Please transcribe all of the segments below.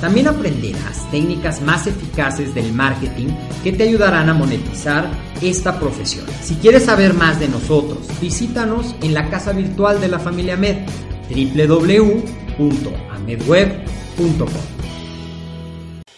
También aprenderás técnicas más eficaces del marketing que te ayudarán a monetizar esta profesión. Si quieres saber más de nosotros, visítanos en la casa virtual de la familia Med, www.amedweb.com.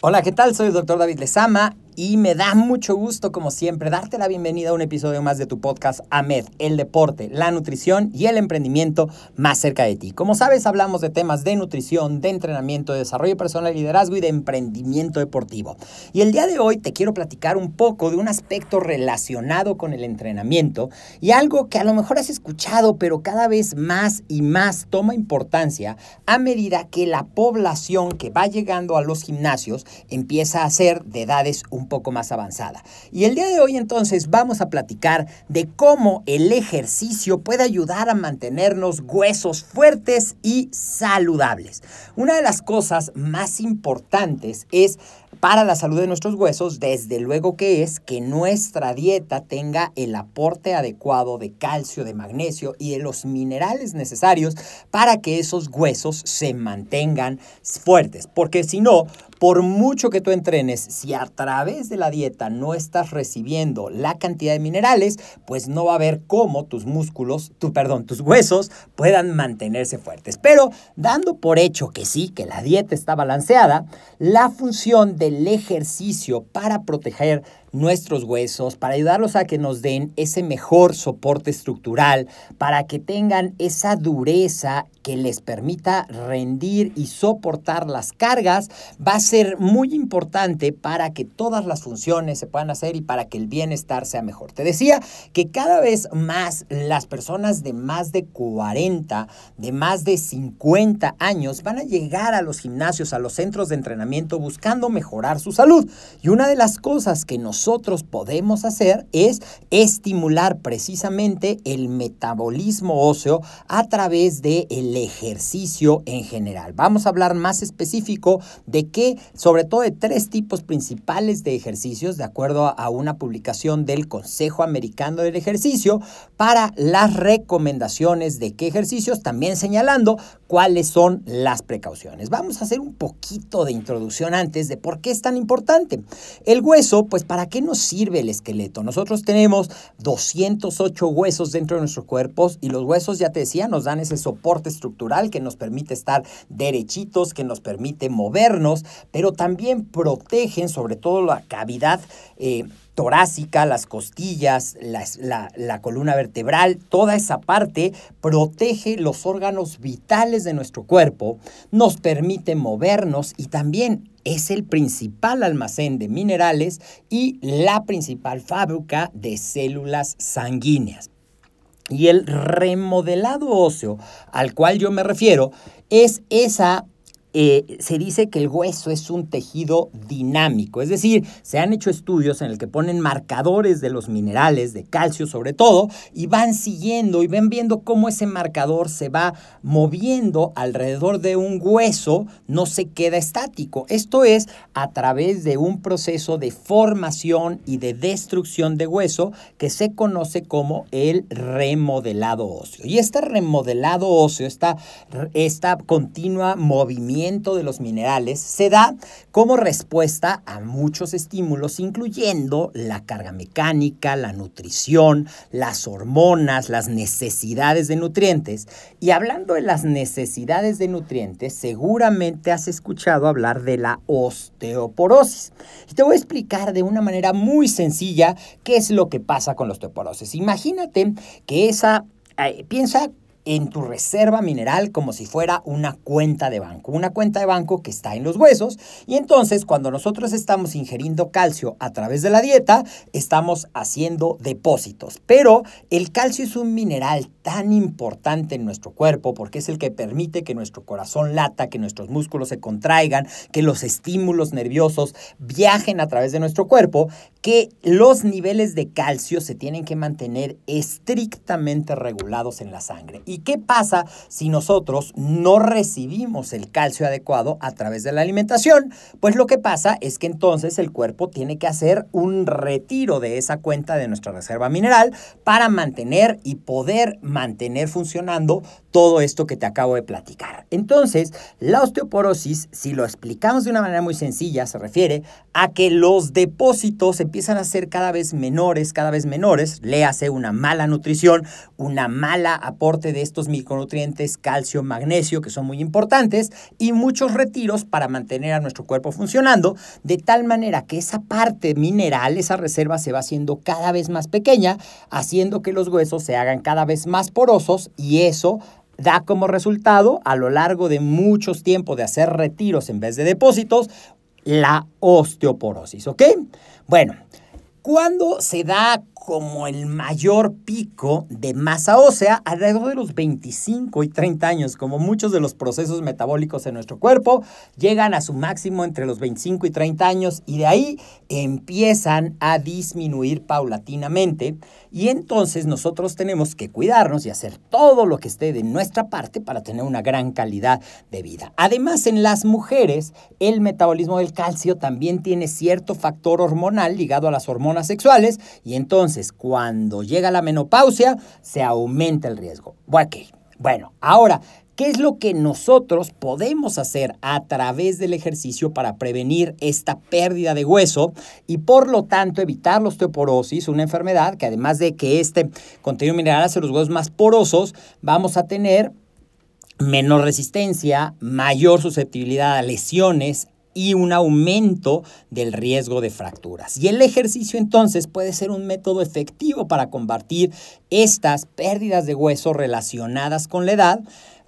Hola, ¿qué tal? Soy el doctor David Lezama y me da mucho gusto, como siempre, darte la bienvenida a un episodio más de tu podcast AMED, el deporte, la nutrición y el emprendimiento más cerca de ti. Como sabes, hablamos de temas de nutrición, de entrenamiento, de desarrollo personal, liderazgo y de emprendimiento deportivo. Y el día de hoy te quiero platicar un poco de un aspecto relacionado con el entrenamiento y algo que a lo mejor has escuchado, pero cada vez más y más toma importancia a medida que la población que va llegando a los gimnasios empieza a ser de edades un poco más avanzada. Y el día de hoy entonces vamos a platicar de cómo el ejercicio puede ayudar a mantenernos huesos fuertes y saludables. Una de las cosas más importantes es para la salud de nuestros huesos, desde luego que es que nuestra dieta tenga el aporte adecuado de calcio, de magnesio y de los minerales necesarios para que esos huesos se mantengan fuertes. Porque si no, por mucho que tú entrenes, si a través de la dieta no estás recibiendo la cantidad de minerales, pues no va a haber cómo tus músculos, tu, perdón, tus huesos puedan mantenerse fuertes. Pero dando por hecho que sí, que la dieta está balanceada, la función del ejercicio para proteger nuestros huesos, para ayudarlos a que nos den ese mejor soporte estructural, para que tengan esa dureza que les permita rendir y soportar las cargas, va a ser muy importante para que todas las funciones se puedan hacer y para que el bienestar sea mejor. Te decía que cada vez más las personas de más de 40, de más de 50 años van a llegar a los gimnasios, a los centros de entrenamiento buscando mejorar su salud. Y una de las cosas que nosotros podemos hacer es estimular precisamente el metabolismo óseo a través del el ejercicio en general. Vamos a hablar más específico de qué, sobre todo de tres tipos principales de ejercicios, de acuerdo a una publicación del Consejo Americano del Ejercicio, para las recomendaciones de qué ejercicios, también señalando cuáles son las precauciones. Vamos a hacer un poquito de introducción antes de por qué es tan importante. El hueso, pues, ¿para qué nos sirve el esqueleto? Nosotros tenemos 208 huesos dentro de nuestros cuerpos y los huesos, ya te decía, nos dan ese soporte estructural que nos permite estar derechitos, que nos permite movernos, pero también protegen sobre todo la cavidad. Eh, torácica, las costillas, la, la, columna vertebral, toda esa parte protege los órganos vitales de nuestro cuerpo, nos permite movernos y también es el principal almacén de minerales y la principal fábrica de células sanguíneas. Y el remodelado óseo al cual yo me refiero es esa eh, se dice que el hueso es un tejido dinámico, es decir, se han hecho estudios en el que ponen marcadores de los minerales, de calcio sobre todo, y van siguiendo y ven viendo cómo ese marcador se va moviendo alrededor de un hueso, no se queda estático. Esto es a través de un proceso de formación y de destrucción de hueso que se conoce como el remodelado óseo. Y este remodelado óseo, esta, esta continua movimiento, de los minerales se da como respuesta a muchos estímulos, incluyendo la carga mecánica, la nutrición, las hormonas, las necesidades de nutrientes. Y hablando de las necesidades de nutrientes, seguramente has escuchado hablar de la osteoporosis. Y te voy a explicar de una manera muy sencilla qué es lo que pasa con la osteoporosis. Imagínate que esa eh, piensa en tu reserva mineral como si fuera una cuenta de banco, una cuenta de banco que está en los huesos y entonces cuando nosotros estamos ingiriendo calcio a través de la dieta, estamos haciendo depósitos. Pero el calcio es un mineral tan importante en nuestro cuerpo porque es el que permite que nuestro corazón lata, que nuestros músculos se contraigan, que los estímulos nerviosos viajen a través de nuestro cuerpo, que los niveles de calcio se tienen que mantener estrictamente regulados en la sangre. ¿Y qué pasa si nosotros no recibimos el calcio adecuado a través de la alimentación? Pues lo que pasa es que entonces el cuerpo tiene que hacer un retiro de esa cuenta de nuestra reserva mineral para mantener y poder mantener funcionando todo esto que te acabo de platicar. Entonces, la osteoporosis, si lo explicamos de una manera muy sencilla, se refiere a que los depósitos empiezan a ser cada vez menores, cada vez menores, léase una mala nutrición, una mala aporte de estos micronutrientes, calcio, magnesio, que son muy importantes, y muchos retiros para mantener a nuestro cuerpo funcionando, de tal manera que esa parte mineral, esa reserva se va haciendo cada vez más pequeña, haciendo que los huesos se hagan cada vez más porosos y eso da como resultado, a lo largo de muchos tiempos de hacer retiros en vez de depósitos, la osteoporosis, ¿ok? Bueno, ¿cuándo se da como el mayor pico de masa ósea alrededor de los 25 y 30 años, como muchos de los procesos metabólicos en nuestro cuerpo llegan a su máximo entre los 25 y 30 años y de ahí empiezan a disminuir paulatinamente y entonces nosotros tenemos que cuidarnos y hacer todo lo que esté de nuestra parte para tener una gran calidad de vida. Además, en las mujeres, el metabolismo del calcio también tiene cierto factor hormonal ligado a las hormonas sexuales y entonces entonces, cuando llega la menopausia, se aumenta el riesgo. Bueno, ahora, ¿Qué es lo que nosotros podemos hacer a través del ejercicio para prevenir esta pérdida de hueso y por lo tanto evitar la osteoporosis, una enfermedad que además de que este contenido mineral hace los huesos más porosos, vamos a tener menor resistencia, mayor susceptibilidad a lesiones, y un aumento del riesgo de fracturas. Y el ejercicio entonces puede ser un método efectivo para combatir estas pérdidas de hueso relacionadas con la edad,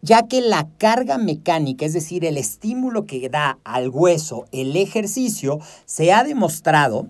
ya que la carga mecánica, es decir, el estímulo que da al hueso el ejercicio, se ha demostrado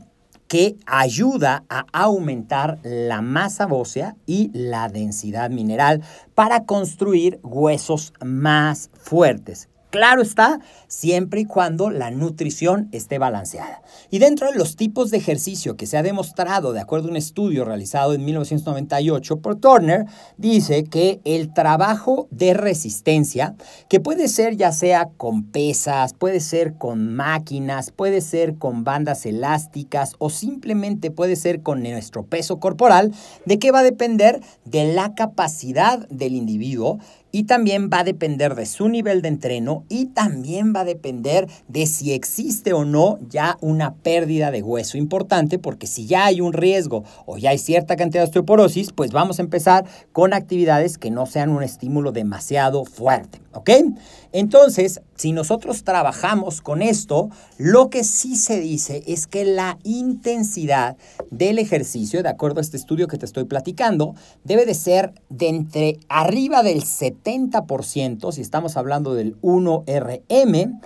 que ayuda a aumentar la masa ósea y la densidad mineral para construir huesos más fuertes. Claro está, siempre y cuando la nutrición esté balanceada. Y dentro de los tipos de ejercicio que se ha demostrado, de acuerdo a un estudio realizado en 1998 por Turner, dice que el trabajo de resistencia, que puede ser ya sea con pesas, puede ser con máquinas, puede ser con bandas elásticas o simplemente puede ser con nuestro peso corporal, ¿de qué va a depender? De la capacidad del individuo y también va a depender de su nivel de entreno y también va a depender de si existe o no ya una pérdida de hueso importante, porque si ya hay un riesgo o ya hay cierta cantidad de osteoporosis, pues vamos a empezar con actividades que no sean un estímulo demasiado fuerte, ¿ok? Entonces, si nosotros trabajamos con esto, lo que sí se dice es que la intensidad del ejercicio, de acuerdo a este estudio que te estoy platicando, debe de ser de entre arriba del 70%, si estamos hablando del 1RM,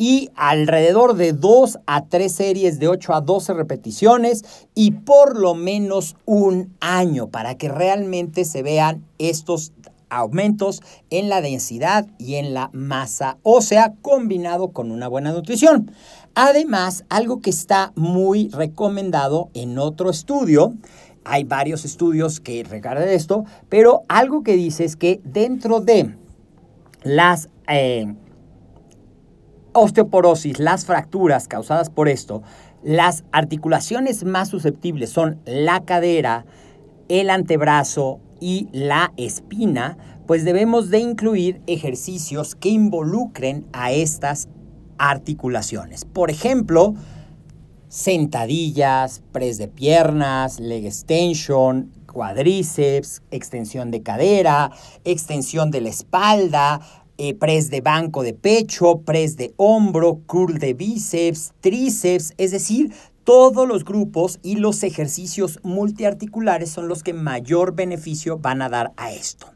y alrededor de 2 a 3 series de 8 a 12 repeticiones y por lo menos un año para que realmente se vean estos aumentos en la densidad y en la masa ósea combinado con una buena nutrición. Además, algo que está muy recomendado en otro estudio, hay varios estudios que recargan esto, pero algo que dice es que dentro de las eh, osteoporosis, las fracturas causadas por esto, las articulaciones más susceptibles son la cadera, el antebrazo y la espina, pues debemos de incluir ejercicios que involucren a estas articulaciones. Por ejemplo, sentadillas, press de piernas, leg extension, cuadríceps, extensión de cadera, extensión de la espalda, eh, press de banco de pecho, press de hombro, curl de bíceps, tríceps, es decir, todos los grupos y los ejercicios multiarticulares son los que mayor beneficio van a dar a esto.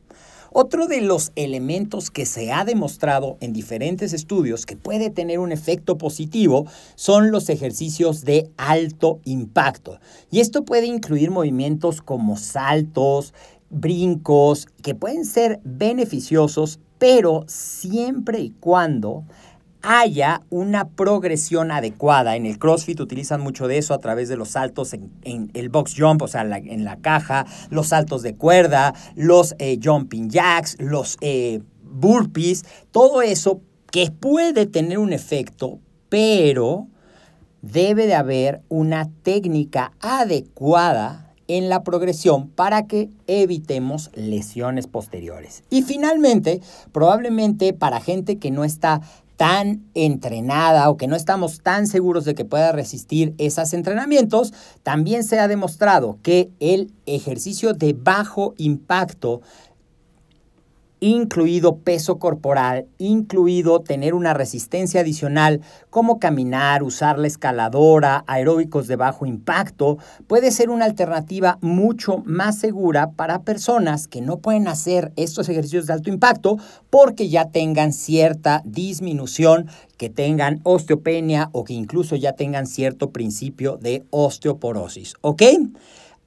Otro de los elementos que se ha demostrado en diferentes estudios que puede tener un efecto positivo son los ejercicios de alto impacto. Y esto puede incluir movimientos como saltos, brincos, que pueden ser beneficiosos pero siempre y cuando haya una progresión adecuada. En el CrossFit utilizan mucho de eso a través de los saltos en, el box jump, o sea, en la caja, los saltos de cuerda, los eh, jumping jacks, los eh, burpees, todo eso que puede tener un efecto, pero debe de haber una técnica adecuada en la progresión para que evitemos lesiones posteriores. Y finalmente, probablemente para gente que no está tan entrenada o que no estamos tan seguros de que pueda resistir esos entrenamientos, también se ha demostrado que el ejercicio de bajo impacto incluido peso corporal, incluido tener una resistencia adicional como caminar, usar la escaladora, aeróbicos de bajo impacto, puede ser una alternativa mucho más segura para personas que no pueden hacer estos ejercicios de alto impacto porque ya tengan cierta disminución, que tengan osteopenia o que incluso ya tengan cierto principio de osteoporosis. ¿Ok?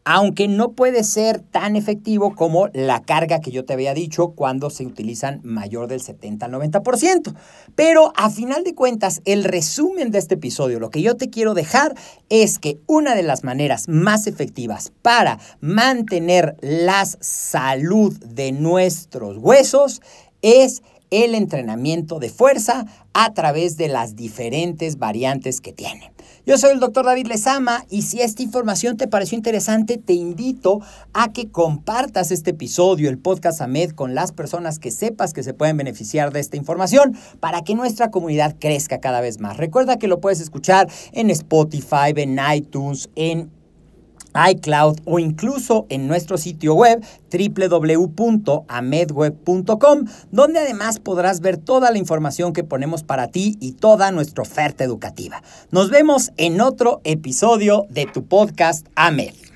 Aunque no puede ser tan efectivo como la carga que yo te había dicho cuando se utilizan mayor del 70 al 90%. Pero a final de cuentas, el resumen de este episodio, lo que yo te quiero dejar es que una de las maneras más efectivas para mantener la salud de nuestros huesos es el entrenamiento de fuerza a través de las diferentes variantes que tiene. Yo soy el doctor David Lezama y si esta información te pareció interesante, te invito a que compartas este episodio, el podcast AMED, con las personas que sepas que se pueden beneficiar de esta información para que nuestra comunidad crezca cada vez más. Recuerda que lo puedes escuchar en Spotify, en iTunes, en iCloud o incluso en nuestro sitio web www.amedweb.com, donde además podrás ver toda la información que ponemos para ti y toda nuestra oferta educativa. Nos vemos en otro episodio de tu podcast AMED.